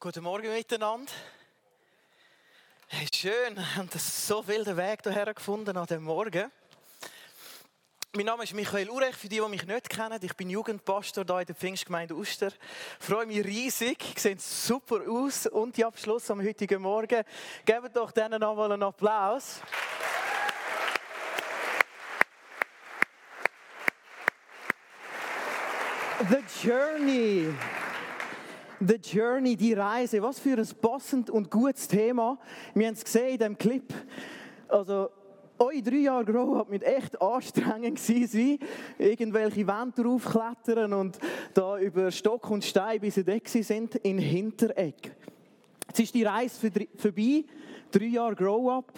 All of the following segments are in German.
Guten Morgen miteinander. Hey, schön, haben so viel den Weg hierher gefunden an dem Morgen. Mein Name ist Michael Urech, für die, die mich nicht kennen. Ich bin Jugendpastor hier in der Pfingstgemeinde Uster. Ich freue mich riesig, sehen super aus. Und die Abschluss am heutigen Morgen. Gebt doch denen nochmal einen Applaus. The Journey. The Journey, die Reise. Was für ein passend und gutes Thema. Wir haben es gesehen in diesem Clip. Also, eure drei Jahre Grow-Up mit echt anstrengend gewesen Irgendwelche Wände draufklettern und da über Stock und Stein bis sie weg sind in Hintereck. Jetzt ist die Reise vorbei. Drei Jahre Grow-Up.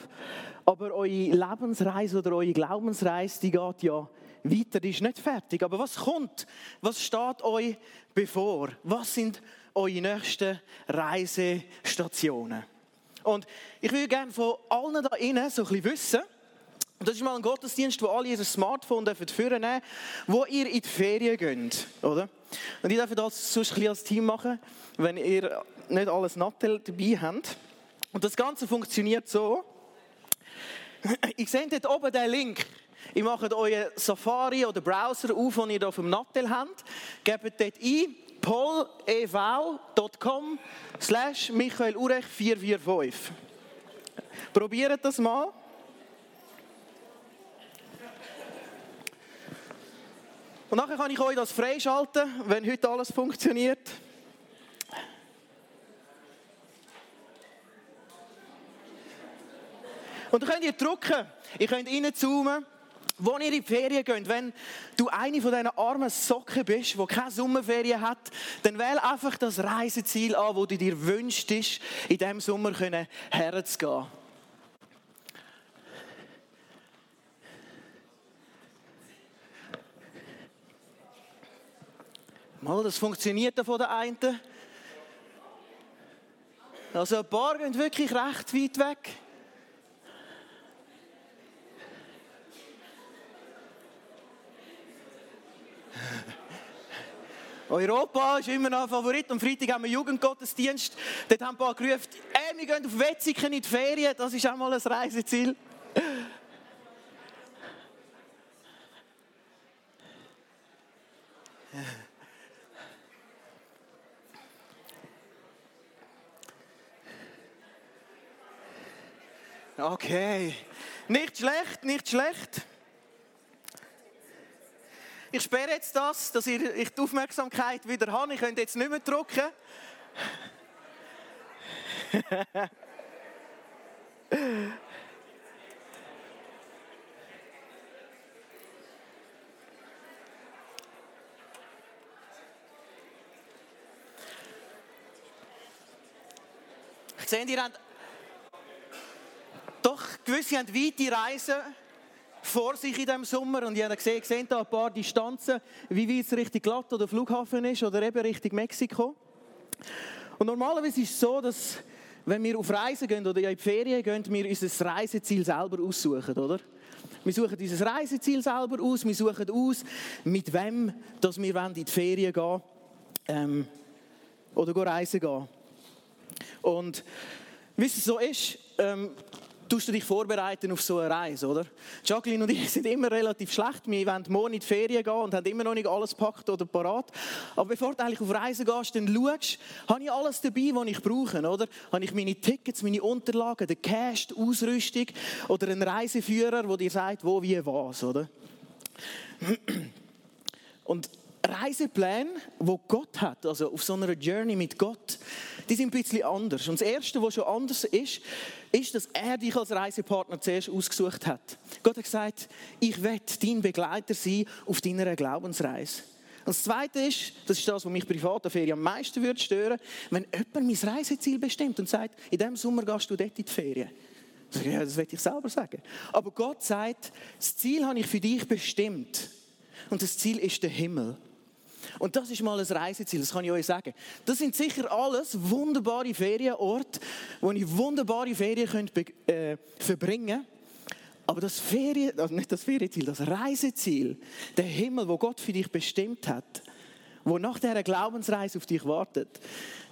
Aber eure Lebensreise oder eure Glaubensreise, die geht ja weiter, die ist nicht fertig. Aber was kommt? Was steht euch bevor? Was sind eure nächsten Reisestationen. Und ich würde gerne von allen da innen so ein bisschen wissen, das ist mal ein Gottesdienst, wo alle ihr Smartphone führen dürfen, wo ihr in die Ferien geht, oder? Und ich darf das sonst ein bisschen als Team machen, wenn ihr nicht alles Nattel dabei habt. Und das Ganze funktioniert so. Ich sehe dort oben den Link. Ihr macht euren Safari oder Browser auf, den ihr hier auf dem Nattel habt, gebt dort ein polev.com slash Michael Urech 445. Probiert das mal. Und nachher kann ich euch das freischalten, wenn heute alles funktioniert. Und dann könnt ihr drücken, ihr könnt reinzoomen wo ihr in die Ferien geht, wenn du eine von diesen armen Socken bist, die keine Sommerferien hat, dann wähle einfach das Reiseziel an, wo du dir wünschst, in diesem Sommer herzugehen. Mal, das funktioniert von der einen. Also ein paar gehen wirklich recht weit weg. Europa ist immer noch ein Favorit. Am Freitag haben wir Jugendgottesdienst. Dort haben ein paar gerufen, ey, wir gehen auf Wetzigen in die Ferien. Das ist auch mal ein Reiseziel. Okay. Nicht schlecht, nicht schlecht. Ich sperre jetzt das, dass ich die Aufmerksamkeit wieder habe. Ich könnte jetzt nicht mehr drucken. Sehe, ihr habt doch gewisse haben weite Reisen vor sich in diesem Sommer und ich habe gesehen, gesehen da ein paar Distanzen, wie weit es Richtung Glatt oder Flughafen ist oder eben Richtung Mexiko. Und normalerweise ist es so, dass wenn wir auf Reisen gehen oder in die Ferien gehen, wir unser Reiseziel selber aussuchen, oder? Wir suchen unser Reiseziel selber aus, wir suchen aus, mit wem dass wir in die Ferien gehen ähm, oder reisen gehen. Und wie es so ist, ähm, tust du dich vorbereiten auf so eine Reise, oder? Jacqueline und ich sind immer relativ schlecht. Wir wollen morgen in die Ferien gehen und haben immer noch nicht alles gepackt oder parat. Aber bevor du eigentlich auf Reise gehst, dann schaust, habe ich alles dabei, was ich brauche, oder? Habe ich meine Tickets, meine Unterlagen, den Cash, die Ausrüstung oder einen Reiseführer, der dir sagt, wo, wie, was, oder? Und Reisepläne, wo Gott hat, also auf so einer Journey mit Gott, die sind ein bisschen anders. Und das Erste, was schon anders ist, ist, dass er dich als Reisepartner zuerst ausgesucht hat. Gott hat gesagt, ich werde dein Begleiter sein auf deiner Glaubensreise. Und das Zweite ist, das ist das, was mich privat an Ferien am meisten würde stören, wenn jemand mein Reiseziel bestimmt und sagt, in diesem Sommer gehst du dort in die Ferien. Ja, das werde ich selber sagen. Aber Gott sagt, das Ziel habe ich für dich bestimmt. Und das Ziel ist der Himmel. Und das ist mal ein Reiseziel, das kann ich euch sagen. Das sind sicher alles wunderbare Ferienorte, wo ich wunderbare Ferien könnt, äh, verbringen Aber das Ferien, also nicht das Ferienziel, das Reiseziel, der Himmel, wo Gott für dich bestimmt hat, wo nach dieser Glaubensreise auf dich wartet,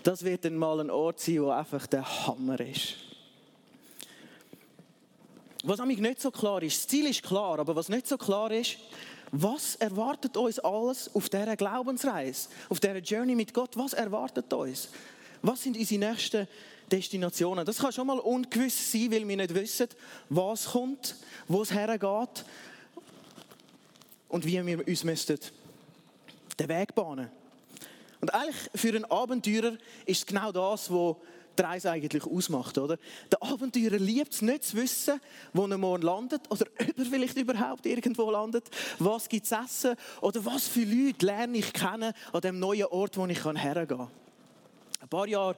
das wird dann mal ein Ort sein, wo einfach der Hammer ist. Was mich nicht so klar ist, das Ziel ist klar, aber was nicht so klar ist, was erwartet uns alles auf dieser Glaubensreise, auf dieser Journey mit Gott? Was erwartet uns? Was sind unsere nächsten Destinationen? Das kann schon mal ungewiss sein, weil wir nicht wissen, was kommt, wo es hergeht und wie wir uns müssten den Weg bahnen. Und eigentlich für einen Abenteurer ist es genau das, was Reise eigentlich ausmacht, oder? Der Abenteurer liebt es nicht zu wissen, wo er morgen landet oder ob er vielleicht überhaupt irgendwo landet, was gibt es essen oder was für Leute lerne ich kennen an dem neuen Ort, wo ich hergehen kann. Ein paar Jahre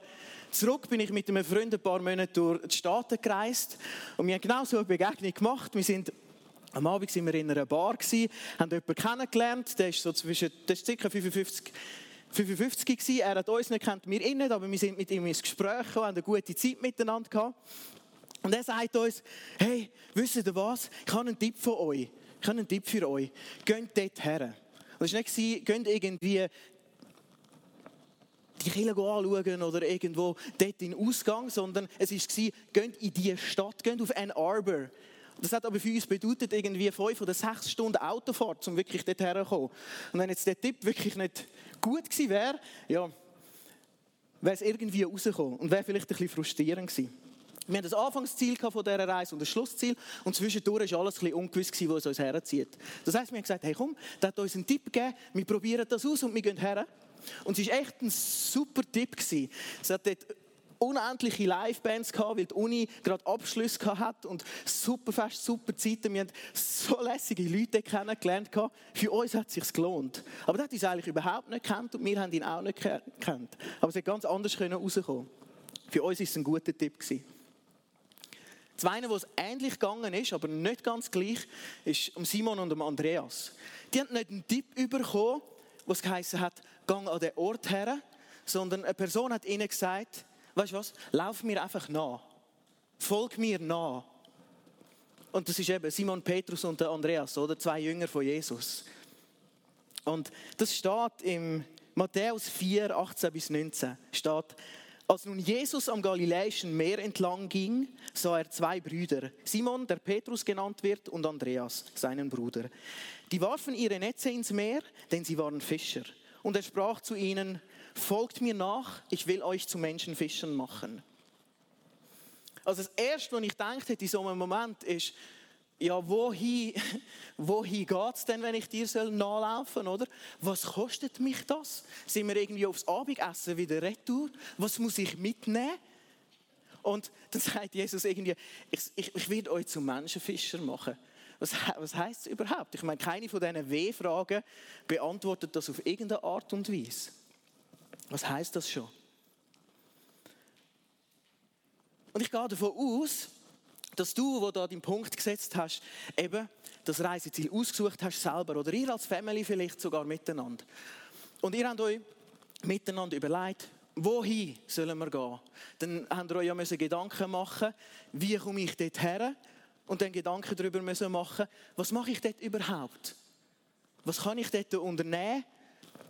zurück bin ich mit einem Freund ein paar Monate durch die Staaten gereist und wir haben genau so eine Begegnung gemacht. Wir sind am Abend waren wir in einer Bar, haben jemanden kennengelernt, der ist so zwischen, der ist ca. 55 55 gewesen. Er hat uns nicht kennt, wir ihn nicht, aber wir sind mit ihm ins Gespräch gekommen, haben eine gute Zeit miteinander gehabt. Und er sagt uns, hey, wisst ihr was? Ich habe einen Tipp für euch. Ich habe einen Tipp für euch. Geht dort her. Und es war nicht, geht irgendwie die Kirche anschauen oder irgendwo dort in den Ausgang, sondern es war, geht in diese Stadt, geht auf Ann Arbor. Das hat aber für uns bedeutet, irgendwie fünf oder sechs Stunden Autofahrt, um wirklich dort herzukommen. Und wenn jetzt der Tipp wirklich nicht gut gewesen wäre, ja, wäre es irgendwie rausgekommen und wäre vielleicht ein bisschen frustrierend gewesen. Wir hatten das Anfangsziel von dieser Reise und das Schlussziel und zwischendurch war alles ein bisschen ungewiss, wo es uns herzieht. Das heisst, wir haben gesagt, hey komm, der hat uns einen Tipp gegeben, wir probieren das aus und wir gehen her. Und es war echt ein super Tipp. Es hat dort unendliche Livebands gehabt, weil die Uni gerade Abschluss hat und super fest, super Zeiten. Wir haben so lässige Leute kennengelernt. Für uns hat es sich gelohnt. Aber der hat uns eigentlich überhaupt nicht kennt und wir haben ihn auch nicht kennt. Aber es hätte ganz anders rauskommen Für uns war es ein guter Tipp. Gewesen. Wo es ähnlich gegangen ist, aber nicht ganz gleich, ist um Simon und um Andreas. Die haben nicht einen Tipp bekommen, was geheißen hat, gang an den Ort her, sondern eine Person hat ihnen gesagt, weißt du was, lauf mir einfach nach. Folg mir nach. Und das ist eben Simon Petrus und Andreas, oder? Zwei Jünger von Jesus. Und das steht im Matthäus 4, 18 bis 19. Steht, als nun Jesus am Galiläischen Meer entlang ging, sah er zwei Brüder, Simon, der Petrus genannt wird, und Andreas, seinen Bruder. Die warfen ihre Netze ins Meer, denn sie waren Fischer. Und er sprach zu ihnen, folgt mir nach, ich will euch zu Menschenfischern machen. Also das Erste, was ich denke in so einem Moment ist, ja, wohin, wohin geht es denn, wenn ich dir soll nachlaufen oder? Was kostet mich das? Sind wir irgendwie aufs Abendessen wieder retour? Was muss ich mitnehmen? Und dann sagt Jesus irgendwie, ich, ich, ich werde euch zu Menschenfischer machen. Was, was heißt es überhaupt? Ich meine, keine von diesen W-Fragen beantwortet das auf irgendeine Art und Weise. Was heißt das schon? Und ich gehe davon aus, dass du, wo da den Punkt gesetzt hast, eben das Reiseziel ausgesucht hast selber oder ihr als Family vielleicht sogar miteinander. Und ihr habt euch miteinander überlegt, wohin sollen wir gehen? Dann habt ihr euch ja müssen Gedanken machen, wie komme ich dort her? Und dann Gedanken darüber müssen machen, was mache ich dort überhaupt? Was kann ich dort unternehmen?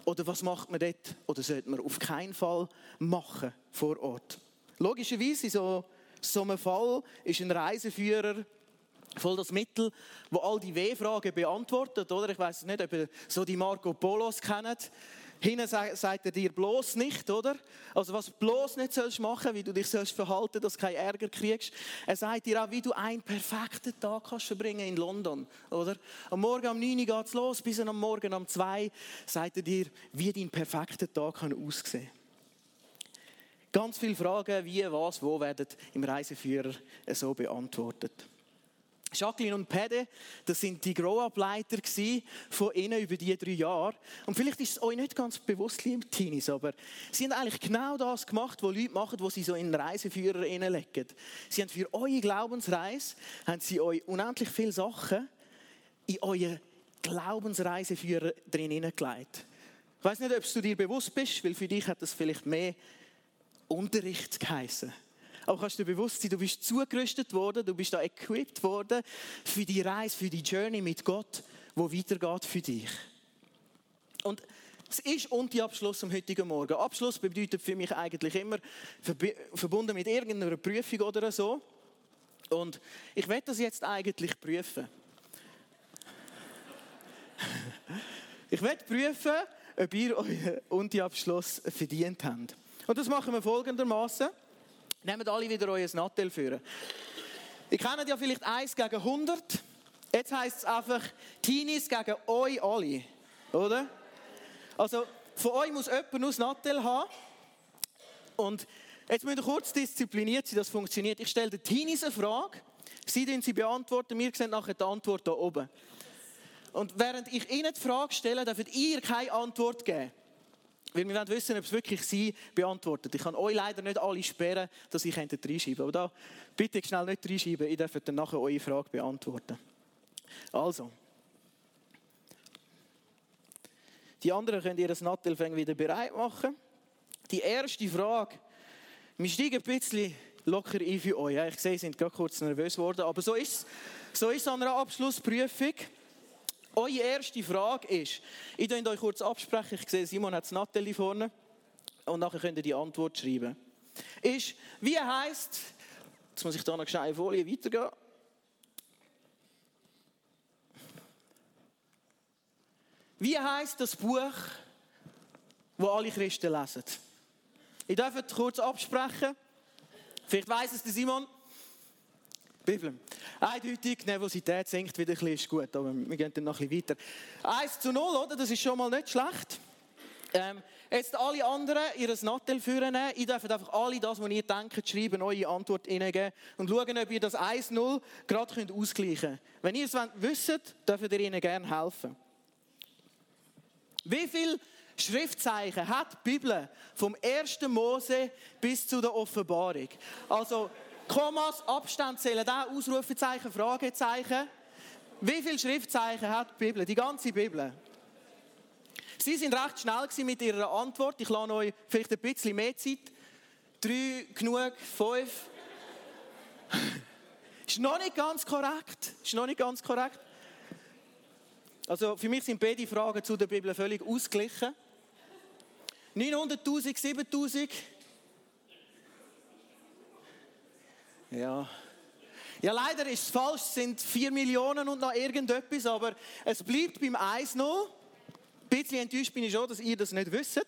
Oder was macht man dort? Oder sollte man auf keinen Fall machen vor Ort? Logischerweise, in so, so einem Fall ist ein Reiseführer voll das Mittel, wo all die W-Fragen beantwortet, oder? Ich weiß nicht, ob ihr so die Marco Polos kennt. Hinten sagt er dir bloß nicht, oder? Also was bloß nicht sollst machen, wie du dich sollst verhalten, dass du keinen Ärger kriegst. Er sagt dir auch, wie du einen perfekten Tag kannst verbringen in London, oder? Am Morgen um 9 Uhr geht es los, bis am Morgen um 2 sagt er dir, wie dein perfekter Tag kann aussehen Ganz viele Fragen, wie, was, wo, werden im Reiseführer so beantwortet. Jacqueline und Pede, das sind die Grow-Up-Leiter von ihnen über die drei Jahre. Und vielleicht ist es euch nicht ganz bewusst, liebe Teenies, aber sie haben eigentlich genau das gemacht, was Leute machen, was sie so in einen Reiseführer hineinlegen. Sie haben für eure Glaubensreise, haben sie euch unendlich viele Sachen in euren Glaubensreiseführer drin hineingelegt. Ich weiß nicht, ob du dir bewusst bist, weil für dich hat das vielleicht mehr Unterricht geheißen. Aber kannst du dir bewusst sein, du bist zugerüstet worden, du bist da equipped worden für die Reise, für die Journey mit Gott, wo weitergeht für dich. Und Es ist Unti-Abschluss am heutigen Morgen. Abschluss bedeutet für mich eigentlich immer verbunden mit irgendeiner Prüfung oder so. Und ich werde das jetzt eigentlich prüfen. Ich werde prüfen, ob ihr euren Unti-Abschluss verdient habt. Und das machen wir folgendermaßen. Nehmt alle wieder euer Nattel führen. Ihr kennt ja vielleicht 1 gegen 100. Jetzt heisst es einfach Teenies gegen euch alle. Oder? Also, von euch muss jemand nur das Nattel haben. Und jetzt müsst ihr kurz diszipliniert sein, das funktioniert. Ich stelle den Teenies eine Frage. Sie sie beantworten. Wir sehen nachher die Antwort hier oben. Und während ich Ihnen die Frage stelle, dürft ihr keine Antwort geben. Weil wir wollen wissen, ob es wirklich Sie beantwortet. Ich kann euch leider nicht alle sperren, dass ich reinschreiben Aber da bitte schnell nicht reinschreiben, ich darf dann nachher eure Frage beantworten. Also. Die anderen können ihr Nattelfäng wieder bereit machen. Die erste Frage. Wir steigen ein bisschen locker ein für euch. Ich sehe, Sie sind gerade kurz nervös geworden, aber so ist es so ist an einer Abschlussprüfung. Eure erste Frage ist, ich werde euch kurz absprechen, ich sehe, Simon hat das Nathalie vorne und nachher könnt ihr die Antwort schreiben. Ist, wie heißt, jetzt muss ich da noch schnell Folie weitergehen. Wie heißt das Buch, wo alle Christen lesen? Ich darf es kurz absprechen. Vielleicht weiß es der Simon. Bibel. Eindeutig, Nervosität sinkt wieder ein bisschen, ist gut, aber wir gehen dann noch ein bisschen weiter. 1 zu 0, oder? Das ist schon mal nicht schlecht. Ähm, jetzt alle anderen ihr Nattel führen. Ich darf einfach alle das, was ihr denkt, schreiben, eure Antwort hineingeben und schauen, ob ihr das 1-0 gerade ausgleichen könnt. Wenn ihr es wisst, dürft ihr ihnen gerne helfen. Wie viele Schriftzeichen hat die Bibel vom 1. Mose bis zu der Offenbarung? Also, Kommas, Abstand zählen da, Ausrufezeichen, Fragezeichen. Wie viele Schriftzeichen hat die Bibel? Die ganze Bibel. Sie sind recht schnell mit ihrer Antwort. Ich lasse euch vielleicht ein bisschen mehr Zeit. Drei, genug, fünf. Ist noch nicht ganz korrekt. Ist noch nicht ganz korrekt. Also für mich sind beide Fragen zu der Bibel völlig ausgeglichen. 900.000, 7.000. Ja. Ja, leider ist es falsch, es sind 4 Millionen und noch irgendetwas, aber es bleibt beim 1-0. Ein bisschen enttäuscht bin ich schon, dass ihr das nicht wisst.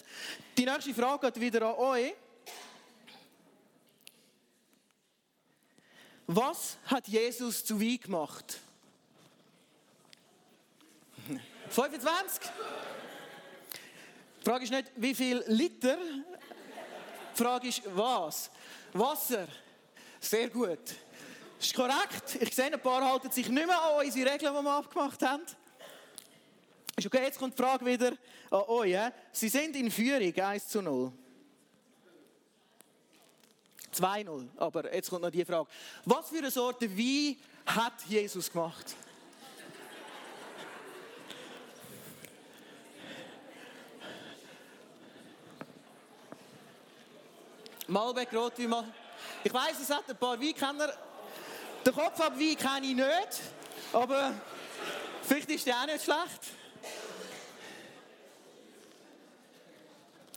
Die nächste Frage geht wieder an euch. Was hat Jesus zu Wein gemacht? 25? Die Frage ist nicht, wie viel Liter. Die Frage ist, was? Wasser. Sehr gut. Ist korrekt. Ich sehe, ein paar halten sich nicht mehr an unsere Regeln, die wir abgemacht haben. Ist okay, jetzt kommt die Frage wieder an euch. Sie sind in Führung 1 zu 0. 2-0. Aber jetzt kommt noch die Frage. Was für eine Sorte Wein hat Jesus gemacht? Malbec Rotwein, mal. Ich weiß, es hat ein paar Weinkenner. Den Kopf ab Wein kenne ich nicht, aber vielleicht ist der auch nicht schlecht.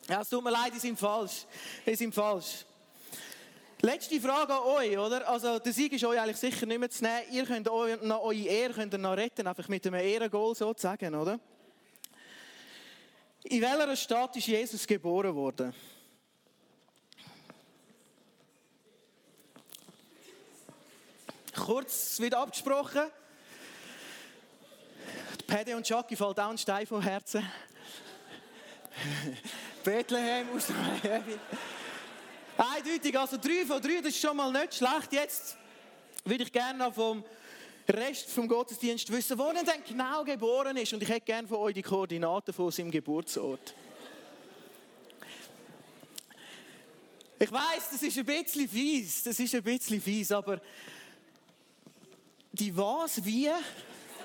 Ja, es tut mir leid, die sind falsch. Die sind falsch. Letzte Frage an euch, oder? Also, der Sieg ist euch eigentlich sicher nicht mehr zu nehmen. Ihr könnt euch, noch eure Ehre könnt ihr noch retten, einfach mit einem Ehrengoal sozusagen, oder? In welcher Stadt ist Jesus geboren worden? Kurz wieder abgesprochen. Paddy und Jackie fällt auch ein Stein vom Herzen. Bethlehem aus Miami. Eindeutig, also drei von drei, das ist schon mal nicht schlecht. Jetzt würde ich gerne noch vom Rest vom Gottesdienst wissen, wo er denn genau geboren ist. Und ich hätte gerne von euch die Koordinaten von seinem Geburtsort. Ich weiß, das ist ein bisschen fies, das ist ein bisschen fies, aber die was, wie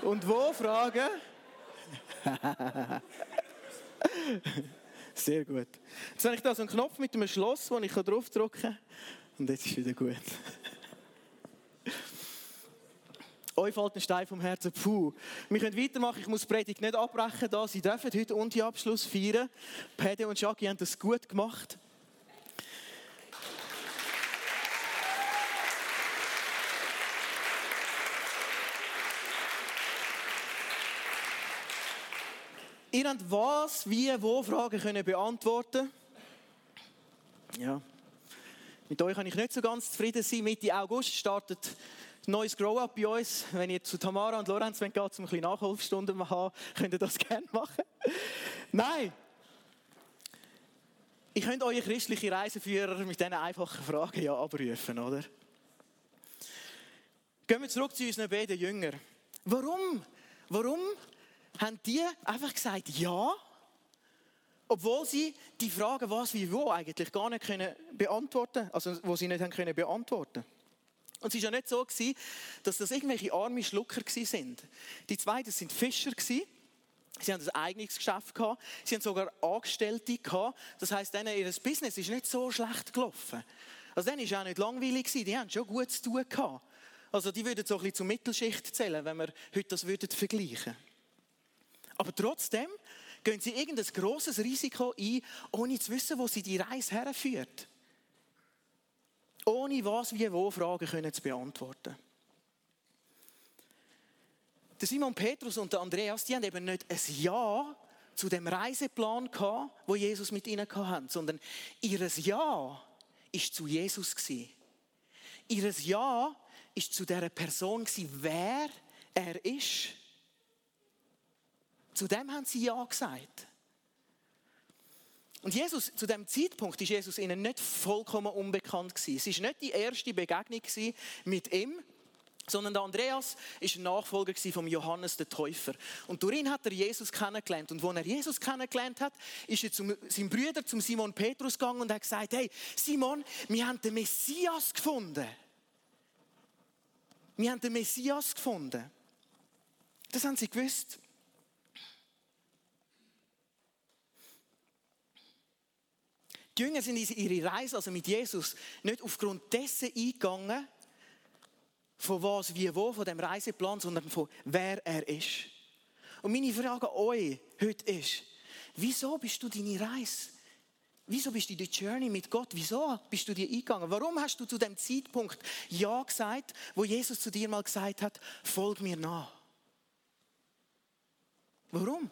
und wo Fragen. Sehr gut. Jetzt habe ich da so einen Knopf mit einem Schloss, wo ich draufdrücken kann. Und jetzt ist wieder gut. Euch fällt ein Stein vom Herzen. Puh. Wir können weitermachen. Ich muss die Predigt nicht abbrechen. Da. Sie dürfen heute Undi-Abschluss feiern. Pede und Jackie haben das gut gemacht. Ihr habt was, wie, wo Fragen können beantworten. Ja. Mit euch kann ich nicht so ganz zufrieden sein. Mitte August startet ein neues Grow-Up bei uns. Wenn ihr zu Tamara und Lorenz geht, um ein bisschen Nachholstunden zu haben, könnt ihr das gerne machen. Nein! Ich könnte eure christliche Reiseführer mit diesen einfachen Fragen ja abrufen, oder? Gehen wir zurück zu unseren beiden Jüngern. Warum? Warum haben die einfach gesagt Ja, obwohl sie die Fragen was, wie, wo eigentlich gar nicht können beantworten also wo sie nicht haben können beantworten und es war ja nicht so, dass das irgendwelche arme Schlucker sind. Die zwei, das sind Fischer. Sie haben ein eigenes Geschäft gehabt. Sie haben sogar Angestellte gehabt. Das heisst, denen ihr Business ist nicht so schlecht gelaufen. Also denen war auch nicht langweilig. Die haben schon gut zu tun gehabt. Also die würden so ein bisschen zur Mittelschicht zählen, wenn wir heute das würden vergleichen Aber trotzdem gehen sie irgendein grosses Risiko ein, ohne zu wissen, wo sie die Reise herführt ohne was, wie, wo Fragen können zu beantworten. Der Simon Petrus und der Andreas, die haben eben nicht ein Ja zu dem Reiseplan gehabt, wo Jesus mit ihnen hatte, sondern ihr Ja ist zu Jesus gewesen. Ihr Ja ist zu der Person gewesen, wer er ist. Zu dem haben sie Ja gesagt. Und Jesus, zu dem Zeitpunkt ist Jesus ihnen nicht vollkommen unbekannt gewesen. Es ist nicht die erste Begegnung mit ihm, sondern der Andreas ist ein Nachfolger von Johannes der Täufer. Und durch ihn hat er Jesus kennengelernt. Und als er Jesus kennengelernt hat, ist er zu seinem Bruder, zum Simon Petrus gegangen und hat gesagt, hey, Simon, wir haben den Messias gefunden. Wir haben den Messias gefunden. Das haben sie gewusst. Die Jünger sind in ihre Reise, also mit Jesus, nicht aufgrund dessen eingegangen, von was, wie, wo, von dem Reiseplan, sondern von wer er ist. Und meine Frage an euch heute ist, wieso bist du deine Reise? Wieso bist du die Journey mit Gott? Wieso bist du dir eingegangen? Warum hast du zu dem Zeitpunkt Ja gesagt, wo Jesus zu dir mal gesagt hat, folg mir nach? Warum?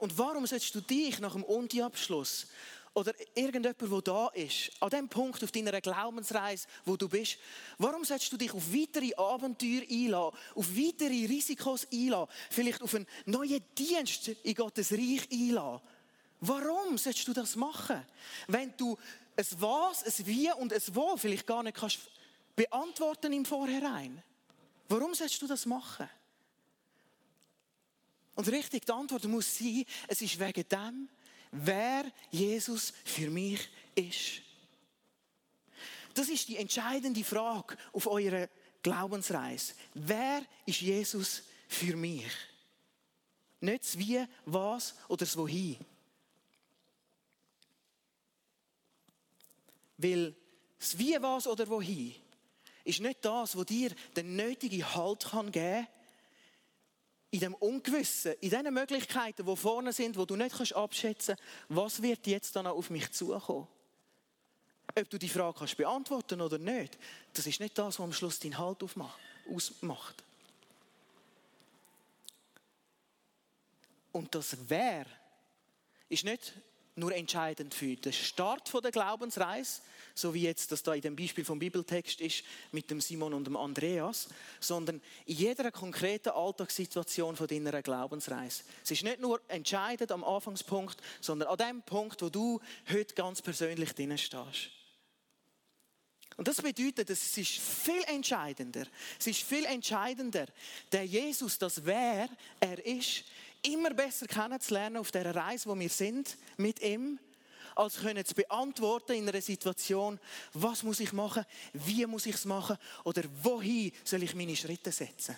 Und warum sollst du dich nach dem Uni-Abschluss oder irgendjemand, der da ist, an dem Punkt auf deiner Glaubensreise, wo du bist, warum sollst du dich auf weitere Abenteuer einladen, auf weitere Risikos einladen, vielleicht auf einen neuen Dienst in Gottes Reich einladen? Warum sollst du das machen, wenn du es was, es wie und es wo vielleicht gar nicht kannst beantworten im Vorhinein? Warum sollst du das machen? Und richtig, die Antwort muss sein, es ist wegen dem, wer Jesus für mich ist. Das ist die entscheidende Frage auf eurer Glaubensreise. Wer ist Jesus für mich? Nicht das Wie, was oder das Wohin. Weil das Wie, was oder Wohin ist nicht das, was dir den nötigen Halt geben kann, in dem Ungewissen, in den Möglichkeiten, die vorne sind, wo du nicht abschätzen kannst, was wird jetzt dann auf mich zukommen. Ob du die Frage kannst beantworten oder nicht, das ist nicht das, was am Schluss deinen Halt ausmacht. Und das Wer ist nicht nur entscheidend für den Start der Glaubensreise, so wie jetzt das da in dem Beispiel vom Bibeltext ist mit dem Simon und dem Andreas, sondern in jeder konkreten Alltagssituation von deiner Glaubensreise. Es ist nicht nur entscheidend am Anfangspunkt, sondern an dem Punkt, wo du heute ganz persönlich drinnen stehst. Und das bedeutet, es ist viel entscheidender. Es ist viel entscheidender, der Jesus, das wer er ist, immer besser kennenzulernen auf der Reise, wo wir sind, mit ihm, als können zu beantworten in einer Situation, was muss ich machen, wie muss ich es machen oder wohin soll ich meine Schritte setzen.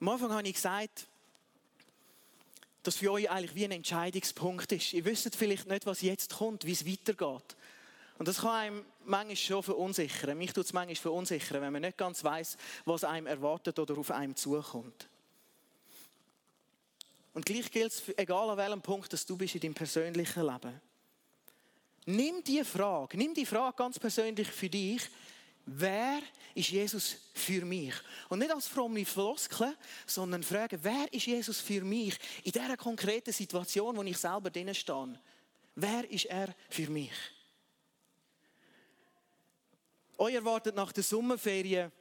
Am Anfang habe ich gesagt, das für euch eigentlich wie ein Entscheidungspunkt ist. Ihr wisst vielleicht nicht, was jetzt kommt, wie es weitergeht. Und das kann einem manchmal schon verunsichern. Mich tut es manchmal verunsichern, wenn man nicht ganz weiß, was einem erwartet oder auf einem zukommt. Und gleich gilt es, egal an welchem Punkt dass du bist in deinem persönlichen Leben. Nimm die Frage, nimm die Frage ganz persönlich für dich. Wer ist Jesus für mich? Und nicht als fromme Floskel, sondern fragen, wer ist Jesus für mich in dieser konkreten Situation, wo ich selber drinnen stehe? Wer ist er für mich? Euch erwartet nach der Sommerferien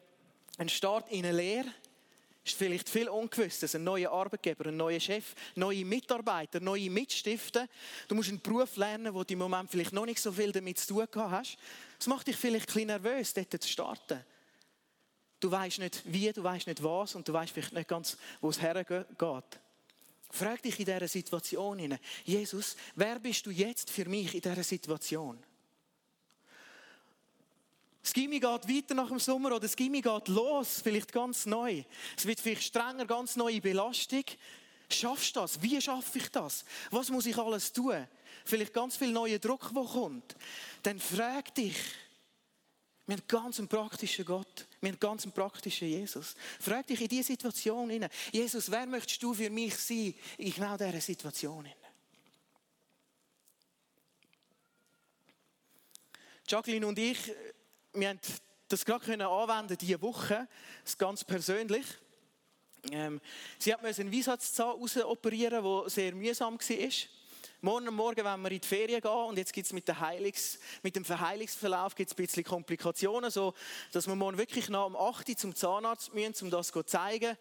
ein Start in eine Lehre. Ist vielleicht viel Ungewisses. Ein neuer Arbeitgeber, ein neuer Chef, neue Mitarbeiter, neue Mitstiften. Du musst einen Beruf lernen, wo du im Moment vielleicht noch nicht so viel damit zu tun hast. Das macht dich vielleicht ein bisschen nervös, dort zu starten. Du weißt nicht wie, du weißt nicht was und du weißt vielleicht nicht ganz, wo es hergeht. Frag dich in dieser Situation, Jesus, wer bist du jetzt für mich in dieser Situation? Das Gimmi geht weiter nach dem Sommer oder das Gimmi geht los, vielleicht ganz neu. Es wird vielleicht strenger, ganz neue Belastung. Schaffst du das? Wie schaffe ich das? Was muss ich alles tun? Vielleicht ganz viel neuer Druck, der kommt. Dann frag dich. Wir haben ganz einen praktischen Gott. Wir haben ganz einen praktischen Jesus. Frag dich in diese Situation hinein. Jesus, wer möchtest du für mich sein in genau dieser Situation hinein? Jacqueline und ich wir haben das gerade anwenden diese Woche, das ganz persönlich. Ähm, sie hat einen Weisheitszahn operieren, der sehr mühsam war. Morgen Morgen wenn wir in die Ferien gehen und jetzt gibt es mit, mit, dem Verheilungsverlauf gibt's ein bisschen Komplikationen, so dass wir morgen wirklich noch um 8 Uhr zum Zahnarzt müssen, um das zu zeigen,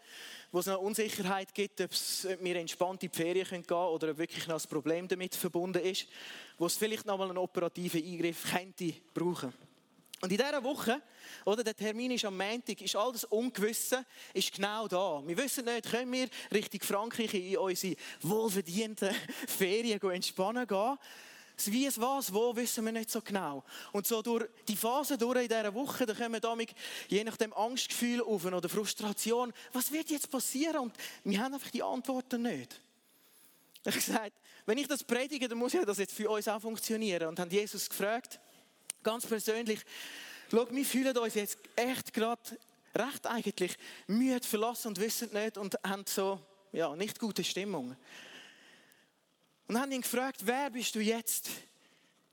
wo es noch Unsicherheit gibt, ob wir entspannt in die Ferien gehen können oder ob wirklich noch ein Problem damit verbunden ist, wo es vielleicht noch mal einen operativen Eingriff könnte brauchen. Und in dieser Woche, oder der Termin ist am Montag, ist all das Ungewisse ist genau da. Wir wissen nicht, können wir Richtung Frankreich in unsere wohlverdienten Ferien entspannen gehen. Wie es was, wo, wissen wir nicht so genau. Und so durch die Phase durch in dieser Woche, da kommen damit je nachdem Angstgefühl auf oder Frustration. Was wird jetzt passieren? Und wir haben einfach die Antworten nicht. Ich habe gesagt, wenn ich das predige, dann muss ja das jetzt für uns auch funktionieren. Und haben Jesus gefragt, ganz persönlich, schau, wir fühlen uns jetzt echt gerade recht eigentlich müde, verlassen und wissen nicht und haben so, ja, nicht gute Stimmung. Und haben ihn gefragt, wer bist du jetzt?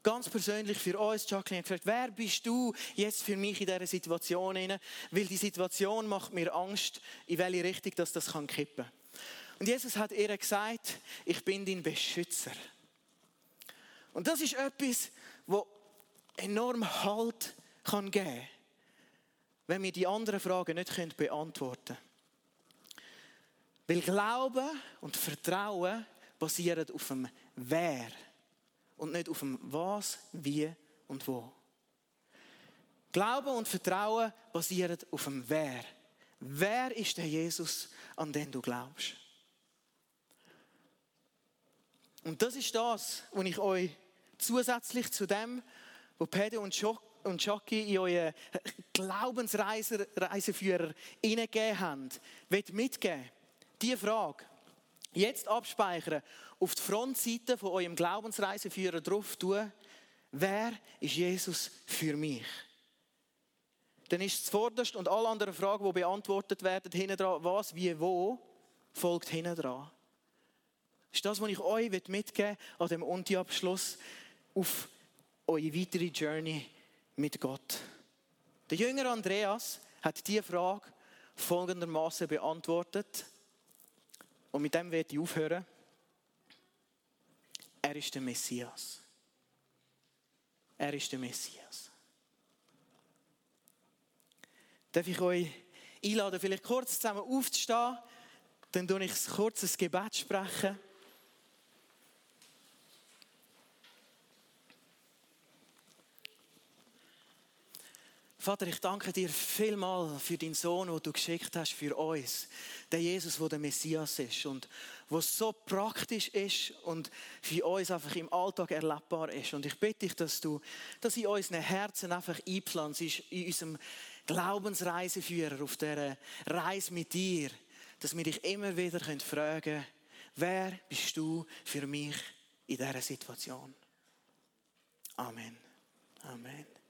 Ganz persönlich für uns, Jacqueline, gefragt, wer bist du jetzt für mich in dieser Situation? Weil die Situation macht mir Angst, in welche Richtung das, das kann kippen. Und Jesus hat ihr gesagt, ich bin dein Beschützer. Und das ist etwas, enorm Halt kann geben wenn wir die anderen Fragen nicht beantworten können. Weil Glauben und Vertrauen basieren auf dem Wer und nicht auf dem Was, Wie und Wo. Glauben und Vertrauen basieren auf dem Wer. Wer ist der Jesus, an den du glaubst? Und das ist das, was ich euch zusätzlich zu dem, wo Pedro und Jackie in euren Glaubensreiseführer hineingegeben haben, wird mitgeben. Diese Frage jetzt abspeichern, auf die Frontseite von eurem Glaubensreiseführer drauf tun, wer ist Jesus für mich? Dann ist es zuvorderst und alle anderen Fragen, die beantwortet werden, hinten dran, was, wie, wo, folgt hinten dran. Das ist das, was ich euch mitgeben will an dem Unti-Abschluss auf eure weitere Journey mit Gott. Der jüngere Andreas hat diese Frage folgendermaßen beantwortet. Und mit dem werde ich aufhören. Er ist der Messias. Er ist der Messias. Darf ich euch einladen, vielleicht kurz zusammen aufzustehen? Dann tue ich ein kurzes Gebet sprechen. Vater, ich danke dir vielmal für deinen Sohn, den du geschickt hast für uns. Der Jesus, der der Messias ist und was so praktisch ist und für uns einfach im Alltag erlebbar ist. Und ich bitte dich, dass du das in unseren Herzen einfach einpflanzt, in unserem Glaubensreiseführer auf dieser Reise mit dir, dass wir dich immer wieder fragen können, Wer bist du für mich in dieser Situation? Amen. Amen.